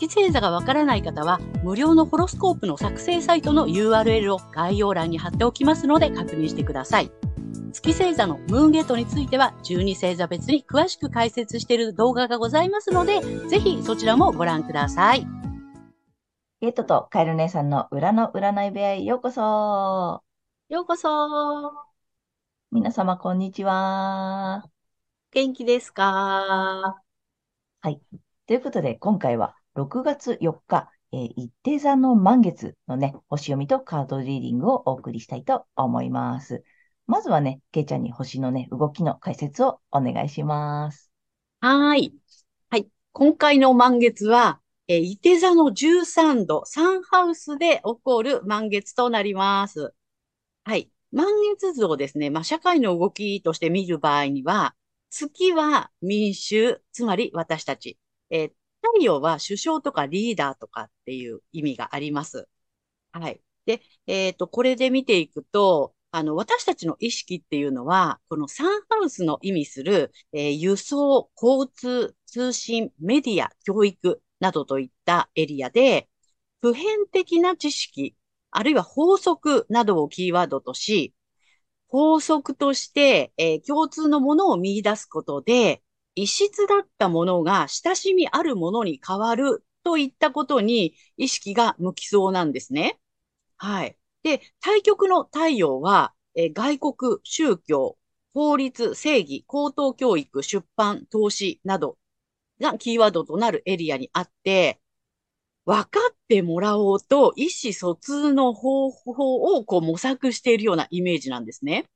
月星座がわからない方は、無料のホロスコープの作成サイトの URL を概要欄に貼っておきますので確認してください。月星座のムーンゲートについては、12星座別に詳しく解説している動画がございますので、ぜひそちらもご覧ください。ゲートとカエル姉さんの裏の占い部屋へようこそ。ようこそ。皆様、こんにちは。元気ですか？はい。ということで、今回は6月4日、えー、一定座の満月のね、星読みとカードリーディングをお送りしたいと思います。まずはね、けいちゃんに星のね、動きの解説をお願いします。はい。はい。今回の満月は、えー、伊手座の13度、サンハウスで起こる満月となります。はい。満月図をですね、まあ、社会の動きとして見る場合には、月は民衆、つまり私たち。えー、太陽は首相とかリーダーとかっていう意味があります。はい。で、えっ、ー、と、これで見ていくと、あの、私たちの意識っていうのは、このサンハウスの意味する、えー、輸送、交通、通信、メディア、教育などといったエリアで、普遍的な知識、あるいは法則などをキーワードとし、法則として、えー、共通のものを見出すことで、異質だったものが親しみあるものに変わるといったことに意識が向きそうなんですね。はい。で、対極の太陽は、え、外国、宗教、法律、正義、高等教育、出版、投資などがキーワードとなるエリアにあって、分かってもらおうと意思疎通の方法をこう模索しているようなイメージなんですね。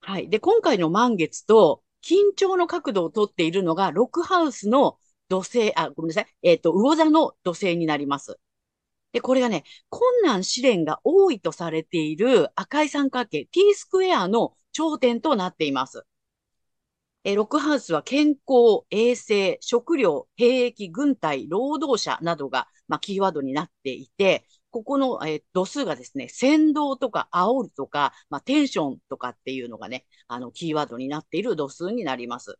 はい。で、今回の満月と緊張の角度をとっているのが、ロックハウスの土星、あ、ごめんなさい。えっ、ー、と、魚座の土星になります。で、これがね、困難試練が多いとされている赤い三角形 T スクエアの頂点となっています。えロックハウスは健康、衛生、食料、兵役、軍隊、労働者などが、まあ、キーワードになっていて、ここの、えー、度数がですね、先導とか煽るとか、まあ、テンションとかっていうのがね、あの、キーワードになっている度数になります。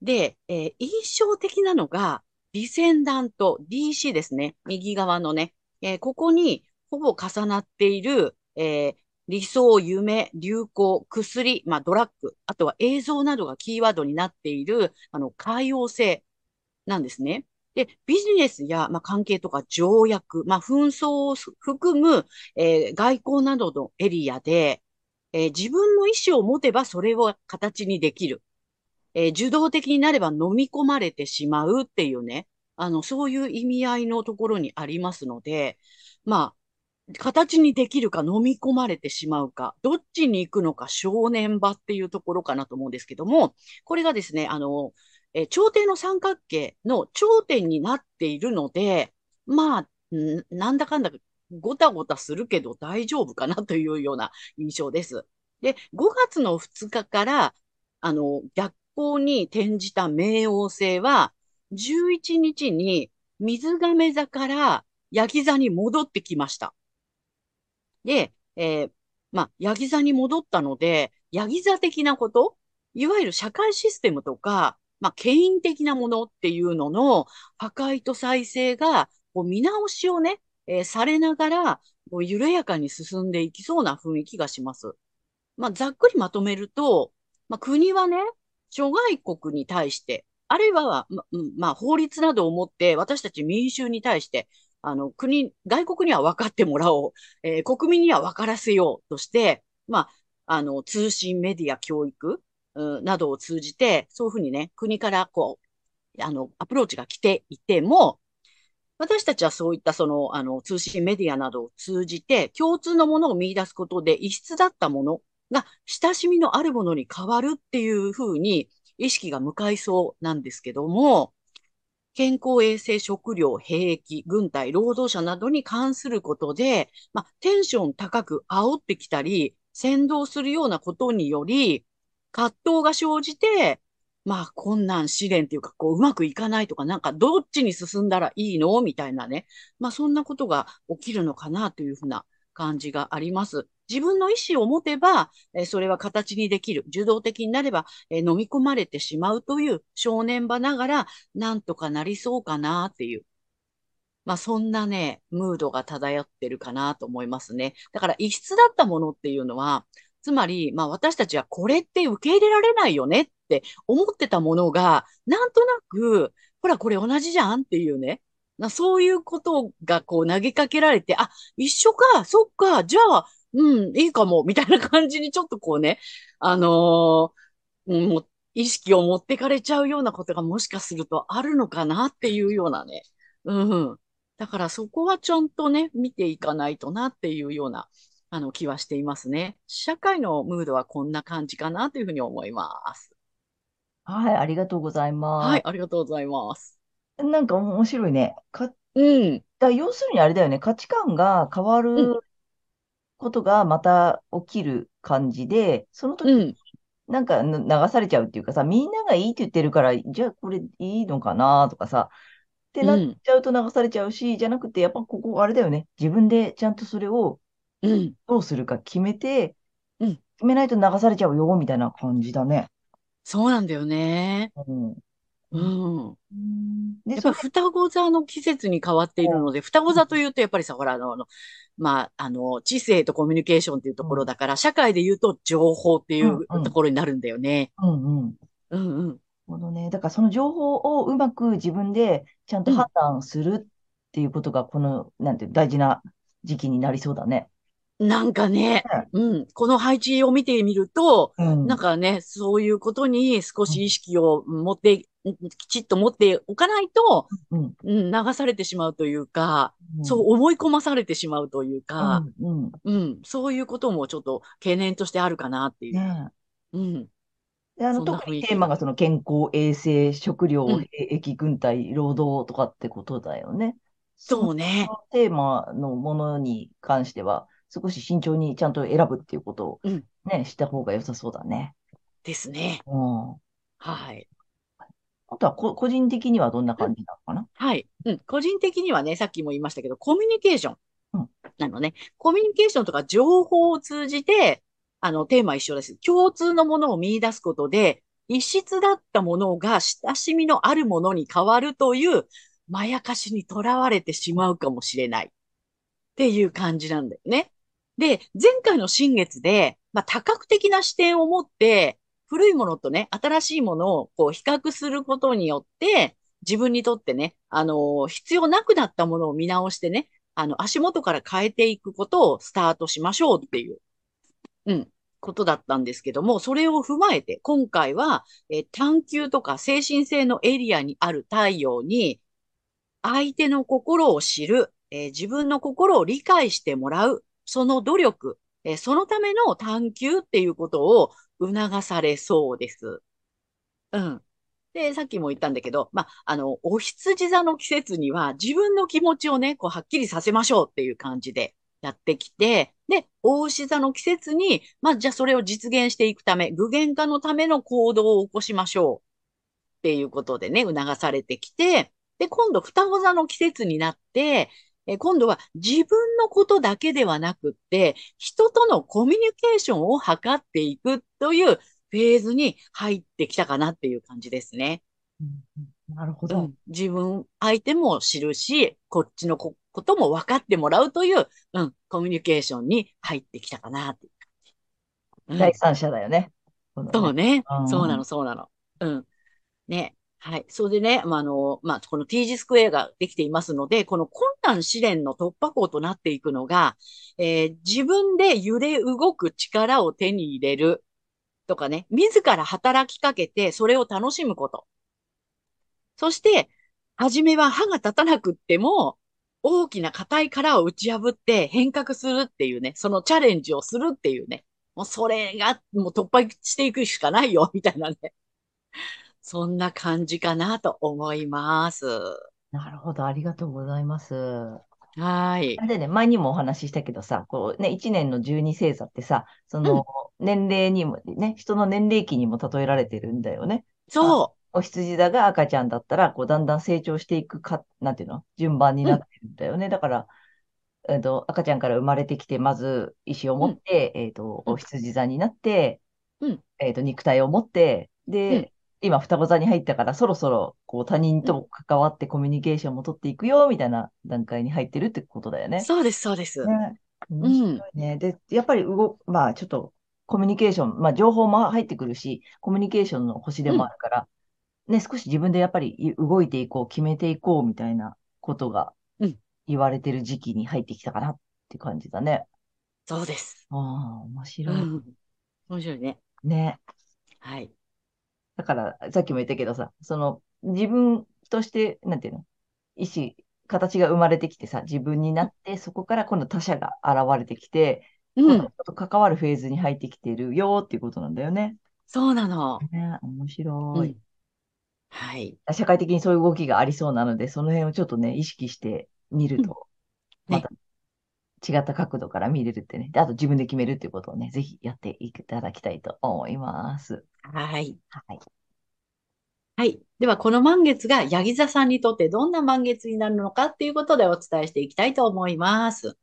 で、えー、印象的なのが、ディセンダント DC ですね。右側のね。えー、ここにほぼ重なっている、え、理想、夢、流行、薬、まあ、ドラッグ、あとは映像などがキーワードになっている、あの、海洋性なんですね。で、ビジネスや、まあ、関係とか条約、まあ、紛争を含む、えー、外交などのエリアで、えー、自分の意思を持てばそれを形にできる。えー、受動的になれば飲み込まれてしまうっていうね、あの、そういう意味合いのところにありますので、まあ、形にできるか飲み込まれてしまうか、どっちに行くのか正念場っていうところかなと思うんですけども、これがですね、あの、えー、頂点の三角形の頂点になっているので、まあ、なんだかんだごたごたするけど大丈夫かなというような印象です。で、5月の2日から、あの、逆光に転じた冥王星は、11日に水亀座からヤギ座に戻ってきました。で、えー、まあ、ヤギ座に戻ったので、ヤギ座的なこと、いわゆる社会システムとか、まあ、権威的なものっていうのの破壊と再生が、こう見直しをね、えー、されながら、こう緩やかに進んでいきそうな雰囲気がします。まあ、ざっくりまとめると、まあ、国はね、諸外国に対して、あるいは、ま、まあ、法律などをもって私たち民衆に対して、あの、国、外国には分かってもらおう、えー、国民には分からせようとして、まあ、あの、通信、メディア、教育、などを通じて、そういうふうにね、国からこう、あの、アプローチが来ていても、私たちはそういったその、あの、通信メディアなどを通じて、共通のものを見出すことで、異質だったものが、親しみのあるものに変わるっていうふうに、意識が向かいそうなんですけども、健康衛生、食料、兵役、軍隊、労働者などに関することで、まあ、テンション高く煽ってきたり、先導するようなことにより、葛藤が生じて、まあ、困難試練っていうか、こう、うまくいかないとか、なんか、どっちに進んだらいいの？みたいなね。まあ、そんなことが起きるのかなというふうな感じがあります。自分の意思を持てば、えそれは形にできる。受動的になれば、え飲み込まれてしまうという正念場ながら、なんとかなりそうかなっていう。まあ、そんなね、ムードが漂ってるかなと思いますね。だから、異質だったものっていうのは、つまり、まあ私たちはこれって受け入れられないよねって思ってたものが、なんとなく、ほらこれ同じじゃんっていうね。なそういうことがこう投げかけられて、あ、一緒か、そっか、じゃあ、うん、いいかも、みたいな感じにちょっとこうね、あのー、も意識を持ってかれちゃうようなことがもしかするとあるのかなっていうようなね。うん。だからそこはちゃんとね、見ていかないとなっていうようなあの、気はしていますね。社会のムードはこんな感じかなというふうに思います。はい、ありがとうございはい、ます。ありがとうございます。なんか面白いね。か、うん、だ要するにあれだよね。価値観が変わうん、ることがまた起きる感じで、その時にうん、なんかぬ流されちゃうっていうかさ、みんながいいって言ってるから、じゃあこれいいのかなとかさ、ってなっうん、ちゃうと流されちゃうし、じゃなくて、やっぱここあれだよね。自分でちゃんとそれをうん、どうするか決めて、うん。決めないと流されちゃうよ、みたいな感じだね。そうなんだよね。うん。ううんん。で、やっぱ双子座の季節に変わっているので、双子座というと、やっぱりさ、ほら、あの、あのまあ、あの、知性とコミュニケーションっていうとうん、ころだから、社会で言うと情報っていうん、ううん、ところになるんだよね。うん、うん。うんうん。なるほどね。だからその情報をうまく自分でちゃんと判うん。断するっていうことが、この、なんていう、大事な時期になりそうだね。なんかね、ね。うん、この配置を見てみると、うん、うん、なんかね、そういうことに少し意識を持って、きちっと持っておかないと、うん、うん、流されてしまうというか、うん、そう思い込まされてしまうというか、うん、うん。うん、そういうこともちょっと懸念としてあるかなっていう、ね。うん、あの、特に。テーマがその健康、衛生、食料、うん、兵役、軍隊、労働とかってことだよね。そうね。テーマのものに関しては、少し慎重にちゃんと選ぶっていうことをうん、ね、した方が良さそうだね。ですね。うん。はい。あとはこ、個人的にはどんな感じなのかな？はい。うん。個人的にはね、さっきも言いましたけど、コミュニケーション。うん、なのね。コミュニケーションとか情報を通じて、あの、テーマ一緒です。共通のものを見出すことで、異質だったものが親しみのあるものに変わるという、まやかしにとらわれてしまうかもしれないっていう感じなんだよね。で、前回の新月で、まあ、多角的な視点を持って、古いものとね、新しいものをこう比較することによって、自分にとってね、あの、必要なくなったものを見直してね、あの、足元から変えていくことをスタートしましょうっていう、うん、ことだったんですけども、それを踏まえて、今回は、え探求とか精神性のエリアにある太陽に、相手の心を知る、えー自分の心を理解してもらう、その努力、えそのための探求っていうことを促されそうです。うん。で、さっきも言ったんだけど、まあ、の、お羊座の季節には自分の気持ちをね、こう、はっきりさせましょうっていう感じでやってきて、で、お牛座の季節に、まあ、じゃあそれを実現していくため、具現化のための行動を起こしましょうっていうことでね、促されてきて、で、今度、双子座の季節になって、え今度は自分のことだけではなくって、人とのコミュニケーションを図っていくというフェーズに入ってきたかなっていう感じですね。うんうんなるほど。うん。自分、相手も知るし、こっちのこことも分かってもらうという、うん、コミュニケーションに入ってきたかなっていう感じ。うん。第三者だよね。そうね。うん。そうなの、そうなの。うん。ね。はい。それでね、まあ、あの、まあ、この T 字スクエアができていますので、この困難試練の突破口となっていくのが、えー自分で揺れ動く力を手に入れるとかね、自ら働きかけてそれを楽しむこと。そして、初めは歯が立たなくっても、大きな硬い殻を打ち破って変革するっていうね、そのチャレンジをするっていうね、もうそれがもう突破していくしかないよ、みたいなね。そんな感じかなと思います。なるほど。ありがとうございます。はい。でね、前にもお話ししたけどさ、こうね、1年の十二星座ってさ、そのうん、年齢にも、ね、人の年齢期にも例えられてるんだよね。あ、そお羊座が赤ちゃんだったら、こう、だんだん成長していくか、なんていうの順番にう。うん、なってるんだよね。だから、えっと、赤ちゃんから生まれてきて、まず意思をうん、持って、えっと、おうん、羊座になって、うん、えっと、肉体を持って、うん、で、今、双子座に入ったから、そろそろ、こう、他人うん。と関わってコミュニケーションも取っていくよ、みたいな段階に入ってるってことだよね。そうです、そうです。ね。面白うん。で、やっぱり動、まあ、ちょっと、コミュニケーション、まあ、情報も入ってくるし、コミュニケーションの星でうん、もあるから、ね、少し自分でやっぱりい動いていこう、決めていこう、みたいなことがうん。言われてる時期に入ってきたかなって感じだね。そうです。ああ、面白い。うん。面白いね。ね。はい。だから、さっきも言ったけどさ、その、自分として、なんていうの、意思、形が生まれてきてさ、自分になって、そこから今度他者が現れてきて、うん。と関わるフェーズに入ってきてるよっていうことなんだよね。そうなの。ね、面白い。うん。はい。社会的にそういう動きがありそうなので、その辺をちょっとね、意識してみるうん。と、まね。た違った角度から見れるってね。で、あと自分で決めるっていうことをね、ぜひやっていただきたいと思います。はい。はい。はい。では、この満月がヤギ座さんにとってどんな満月になるのかっていうことでお伝えしていきたいと思います。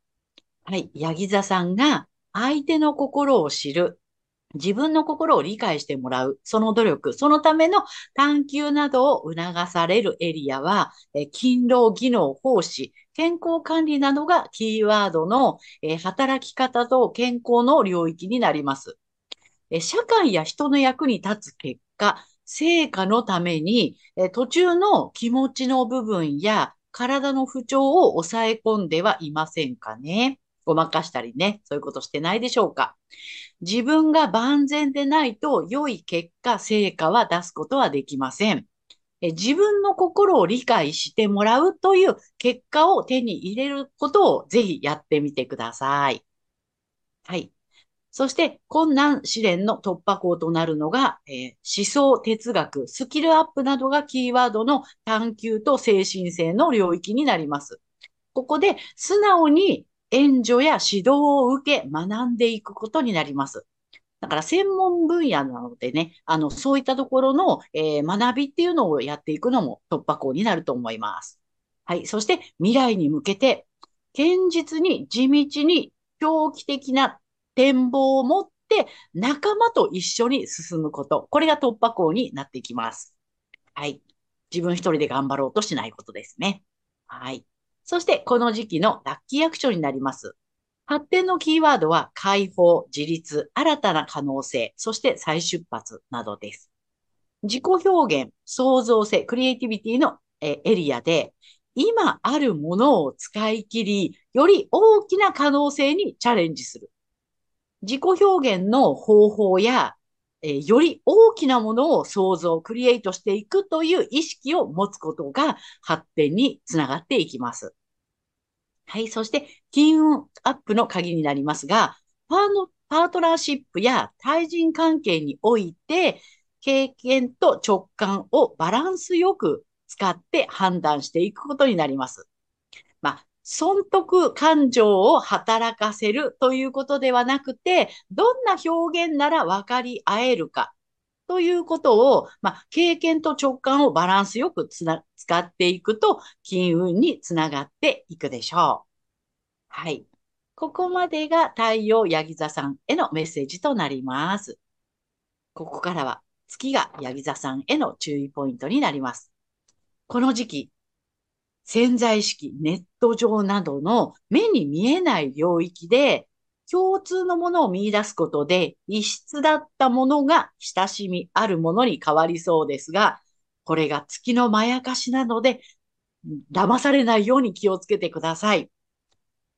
はい。ヤギ座さんが相手の心を知る。自分の心を理解してもらう、その努力、そのための探求などを促されるエリアは、え勤労、技能、奉仕、健康管理などがキーワードの、え働き方と健康の領域になります。え社会や人の役に立つ結果、成果のために、え途中の気持ちの部分や体の不調を抑え込んではいませんかね。ごまかしたりね、そういうことしてないでしょうか。自分が万全でないと良い結果、成果は出すことはできません。自分の心を理解してもらうという結果を手に入れることをぜひやってみてください。はい。そして、困難試練の突破口となるのが、えー思想、哲学、スキルアップなどがキーワードの探求と精神性の領域になります。ここで素直に援助や指導を受け学んでいくことになります。だから専門分野なのでね、あの、そういったところの、えー学びっていうのをやっていくのも突破口になると思います。はい。そして未来に向けて、堅実に地道に長期的な展望を持って仲間と一緒に進むこと。これが突破口になっていきます。はい。自分一人で頑張ろうとしないことですね。はい。そして、この時期のラッキーアクションになります。発展のキーワードは解放、自立、新たな可能性、そして再出発などです。自己表現、創造性、クリエイティビティのエリアで、今あるものを使い切り、より大きな可能性にチャレンジする。自己表現の方法や、えより大きなものを創造、クリエイトしていくという意識を持つことが発展につながっていきます。はい。そして、金運アップの鍵になりますが、パーのパートナーシップや対人関係において、経験と直感をバランスよく使って判断していくことになります。まあ、損得感情を働かせるということではなくて、どんな表現なら分かり合えるかということを、まあ、経験と直感をバランスよくつな使っていくと、金運につながっていくでしょう。はい。ここまでが太陽ヤギ座さんへのメッセージとなります。ここからは月がヤギ座さんへの注意ポイントになります。この時期、潜在意識、ネット上などの目に見えない領域で共通のものを見出すことで異質だったものが親しみあるものに変わりそうですが、これが月のまやかしなので、騙されないように気をつけてください。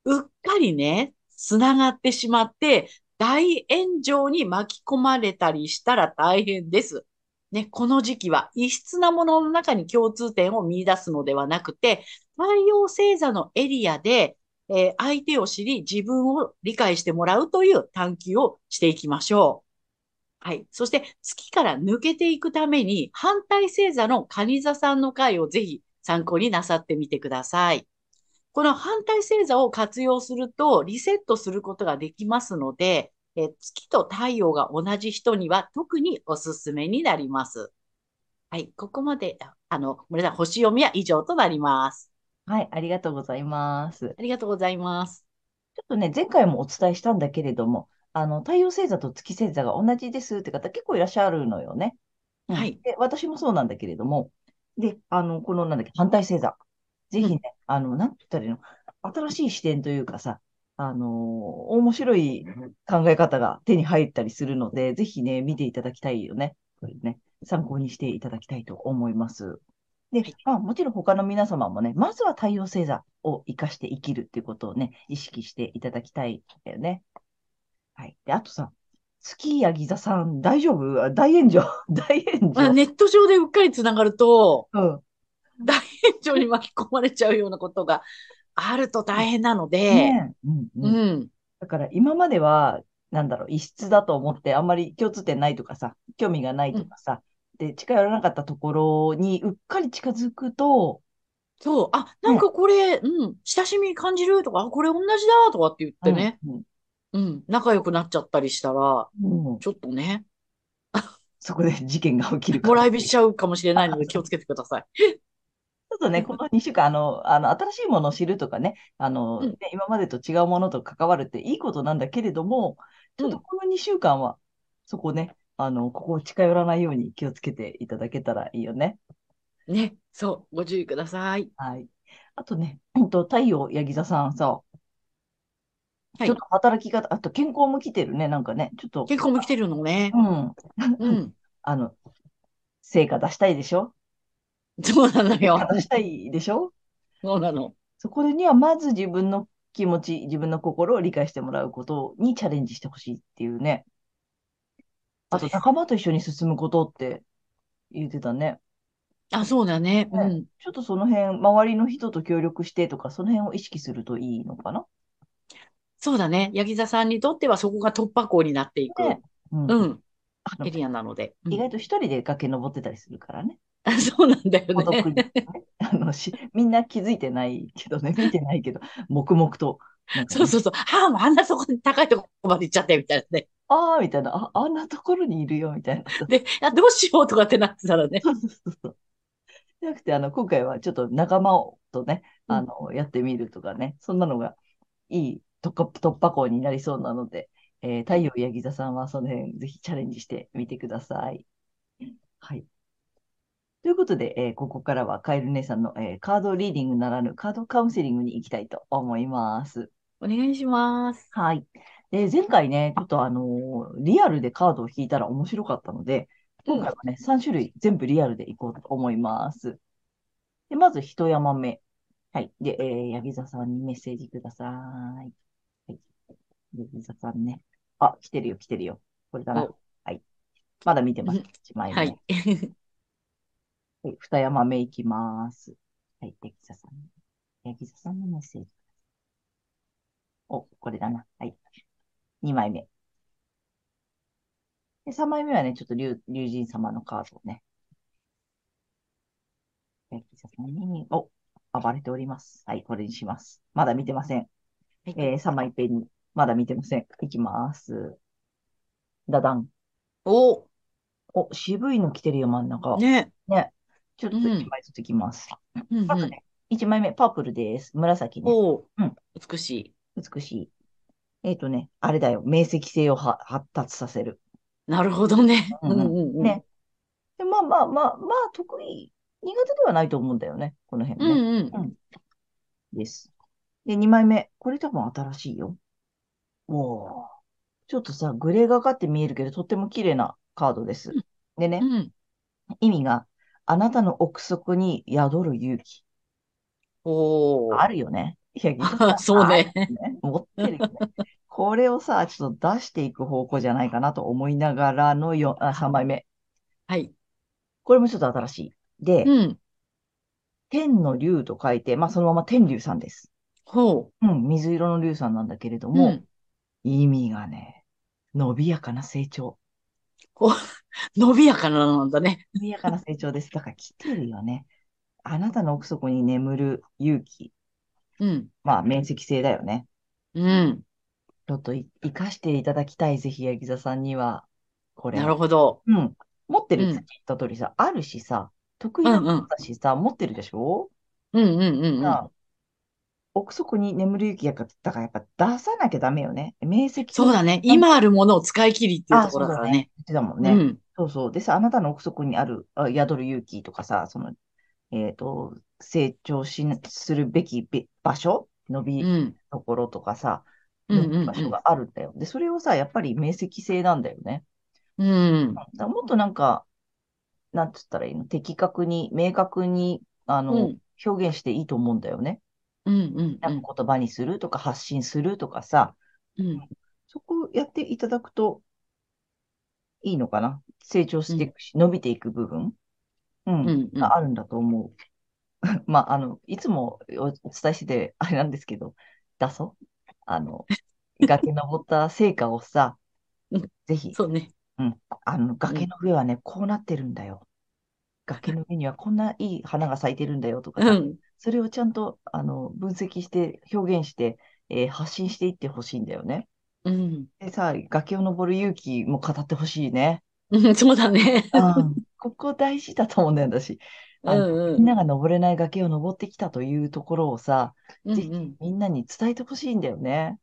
うっかりね、繋がってしまって、大炎上に巻き込まれたりしたら大変です。ね、この時期は異質なものの中に共通点を見出すのではなくて、太陽星座のエリアで、えー相手を知り、自分を理解してもらうという探求をしていきましょう。はい。そして、月から抜けていくために、反対星座の蟹座さんの回をぜひ参考になさってみてください。この反対星座を活用すると、リセットすることができますので、え月と太陽が同じ人には特におすすめになります。はい。ここまで、あの、森さん、星読みは以上となります。はい、ありがとうございます。ありがとうございます。ちょっとね、前回もお伝えしたんだけれども、あの、太陽星座と月星座が同じですって方結構いらっしゃるのよね。うんはいで、私もそうなんだけれども、で、あの、このなんだっけ、反対星座。ぜひね、あの、なんて言ったらいいの、新しい視点というかさ、あの面白い考え方が手に入ったりするので、ぜひね、見ていただきたいよね。これね、参考にしていただきたいと思います。ではい、まあ、もちろん他の皆様もね、まずは太陽星座を活かして生きるっていうことをね、意識していただきたいんだよね。はい。で、あとさ、月やギザさん、大丈夫？あ大炎上？大炎まあ、上ネット上でうっかりつながると、うん。大炎上に巻き込まれちゃうようなことがあると大変なので、ねえうんうんうん。だから今までは、なんだろう、異質だと思って、あんまり共通点ないとかさ、興味がないとかさ、で、近寄らなかったところにうっかり近づくと、そう、あ、なんかこれ、うん、親しみ感じるとか、あ、これ同じだとかって言ってね、うんうん、仲良くなっちゃったりしたら、うん。うんちょっとね、そこで事件が起きるかもら。らい火しちゃうかもしれないので気をつけてください。ちょっとね、この2週間、あの、あの、新しいものを知るとかね、あの、うんね今までと違うものと関わるっていいことなんだけれども、ちょっとこの2週間は、そこね、あの、ここを近寄らないように気をつけていただけたらいいよね。ね、そう、ご注意ください。はい。あとね、うんと、太陽、ヤギ座さんさ、はいちょっと働き方、あと健康も来てるね、なんかね、ちょっと、結構も来てるのね。うん、うん、あの、成果出したいでしょ？そうなの成よ果。出したいでしょ？そうなの。そこにはまず自分の気持ち、自分の心を理解してもらうことにチャレンジしてほしいっていうね。あと、仲間と一緒に進むことって言ってたね。あ、そうだね。うねん。ちょっとその辺、周りの人と協力してとか、その辺を意識するといいのかな？そうだね。ヤギ座さんにとってはそこが突破口になっていく、ねうんうん、エリアなので。うん意外と一人で崖登ってたりするからね。そうなんだよね。あのし、みんな気づいてないけどね、見てないけど、黙々と、ねそうそうそう。はあ、もあんなそこに高いとこまで行っちゃって、みたいなね。ああ、みたいな、あ、あんなところにいるよ、みたいな。で、あ、どうしようとかってなってたらね。そうそうそう。じゃなくて、あの、今回はちょっと仲間をとね、うん、やってみるとかね、そんなのがいい突破突破口になりそうなので、えー太陽ヤギ座さんはその辺ぜひチャレンジしてみてください。はい。ということで、えーここからはカエル姉さんの、えーカードリーディングならぬカードカウンセリングに行きたいと思います。お願いします。はい。で、前回ね、ちょっとあのーリアルでカードを引いたら面白かったので、今回はね、3種類全部リアルでいこうと思います。で、まず一山目。はい。で、えー、ヤギ座さんにメッセージください。はい。ヤギ座さんね。あ、来てるよ、来てるよ。これだなお。はい。まだ見てますうん。1枚目。ははいい。。二山目いきます。はい。ヤギ座さん。ヤギ座さんのメッセージ。お、これだな。はい。2枚目。で、3枚目はね、ちょっと竜、竜神様のカードをね。ヤギ座さんに、お、暴れております。はい、これにします。まだ見てません。はいえー、3枚ペンに、まだ見てません。いきます。ダダン。お、お、渋いの来てるよ、真ん中。ね。ね。ちょっとうん1枚ずついきます。うんうん。まずね、1枚目、パープルです。紫ね。お、うん美しい。美しい。えっとね、あれだよ。明晰性をは発達させる。なるほどね。ううんうんんうんうん。ね。で、まあまあまあ、まあ、得意、苦手ではないと思うんだよね。この辺うね。んうん。です。で、2枚目。これ多分新しいよ。おー。ちょっとさ、グレーがかって見えるけど、とっても綺麗なカードです。でねう、ん。意味が、あなたの奥底に宿る勇気。おー。あるよね。いや、ギターそうね。持ってるよね。これをさ、ちょっと出していく方向じゃないかなと思いながらのよあ3枚目。はい。これもちょっと新しい。で、うん。天の竜と書いて、まあそのまま天竜さんです。ほうん、水色の竜さんなんだけれどう。も、うん。意味がね、伸びやかな成長。こう、伸びやかななんだね。伸びやかな成長です。だから来てるよね。あなたの奥底に眠る勇気。うん。まあ、面積性だよね。うん。ちょっとい生かしていただきたい、ぜひ、ヤギ座さんには。これなはるほど。うん。持ってるうんさっき言った通りさ、あるしさ、得意なことだしさ、持ってるでしょ？うんうんうんうん。奥底に眠る勇気やから、だからやっぱ出さなきゃダメよね。明晰そうだね。今あるものを使い切りっていうあ、とこそうだね。ろだからね。言ってたもんね。うん。そうそう。でさ、あなたの奥底にある、あ宿る勇気とかさ、その、えっと、成長しするべきべ場所伸びうん。ところとかさ、うん場所があるんだよ。で、それをさ、やっぱり明晰性なんだよね。うん。もっとなんか、なんつったらいいの？的確に、明確に、あの、うん表現していいと思うんだよね。うんうんなんか言葉にするとか発信するとかさ、うん。そこをやっていただくといいのかな？成長していくし、伸びていく部分、うんうんうんがあるんだと思う。まあ、あの、いつもおお伝えしてて、あれなんですけど、出そう？あの、崖登った成果をさうん、ぜひ、そうね。あの、崖の上はね、こうなってるんだよ。崖の上にはこんないい花が咲いてるんだよとかさ、うん。それをちゃんと、あの、分析して、表現して、えー発信していってほしいんだよね。うん。でさ、崖を登る勇気も語ってほしいね。うん。そうだね。うん、ここ大事だと思うんだよ、うんうんみんなが登れない崖を登ってきたというところをさ、ぜひうんうん。みんなに伝えてほしいんだよね。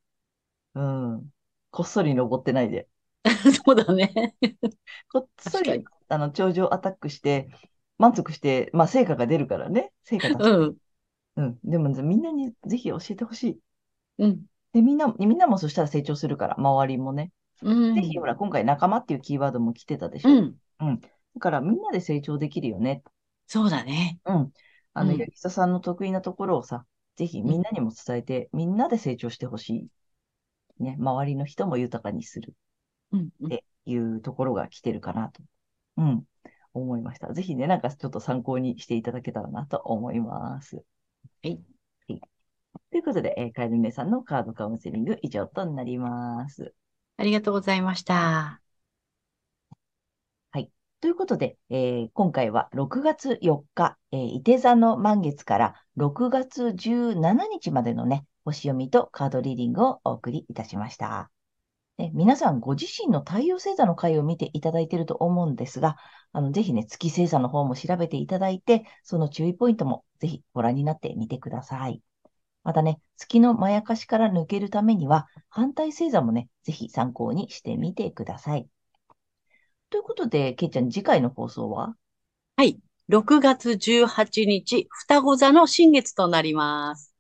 うん。こっそり登ってないで。そうだね。こっそりあの、頂上アタックして、満足して、まあ、成果が出るからね。成果出して。うん。うん。でも、みんなにぜひ教えてほしい。うん。で、みんな、みんなもそしたら成長するから、周りもね。うん。ぜひ、ほら、今回仲間っていうキーワードも来てたでしょ。うん。だから、みんなで成長できるよね。そうだね。うん。あの、うん八木下さんの得意なところをさ、ぜひみんなにも伝えて、みんなで成長してほしい。ね、周りの人も豊かにするうん。うんっていうところが来てるかなと、うん、思いました。ぜひね、なんかちょっと参考にしていただけたらなと思います。はい。はいということで、えー、カエル姉さんのカードカウンセリング以上となります。ありがとうございました。ということで、えー今回は6月4日、えー、伊手座の満月から6月17日までのね、星読みとカードリーディングをお送りいたしました。で皆さんご自身の太陽星座の回を見ていただいていると思うんですが、あの、ぜひね、月星座の方も調べていただいて、その注意ポイントもぜひご覧になってみてください。またね、月のまやかしから抜けるためには、反対星座もね、ぜひ参考にしてみてください。ということで、けいちゃん、次回の放送は？はい。6月18日、双子座の新月となります。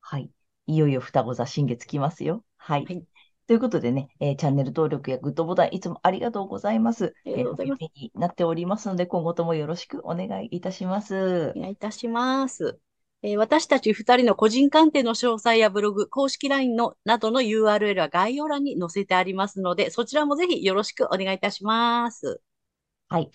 はい。いよいよ双子座新月来ますよ。はい。はいということでね、えーチャンネル登録やグッドボタンいつもありがとうございます。ありがとうございますえー励みになっておりますので、今後ともよろしくお願いいたしますお。願いいたします。えー私たち二人の個人鑑定の詳細やブログ、公式 LINE のなどの URL は概要欄に載せてありますので、そちらもぜひよろしくお願いいたします。はい。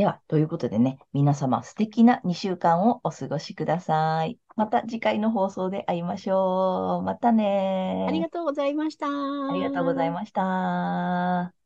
では、ということでね、皆様素敵な2週間をお過ごしください。また次回の放送で会いましょう。またねありがとうございました。ありがとうございました。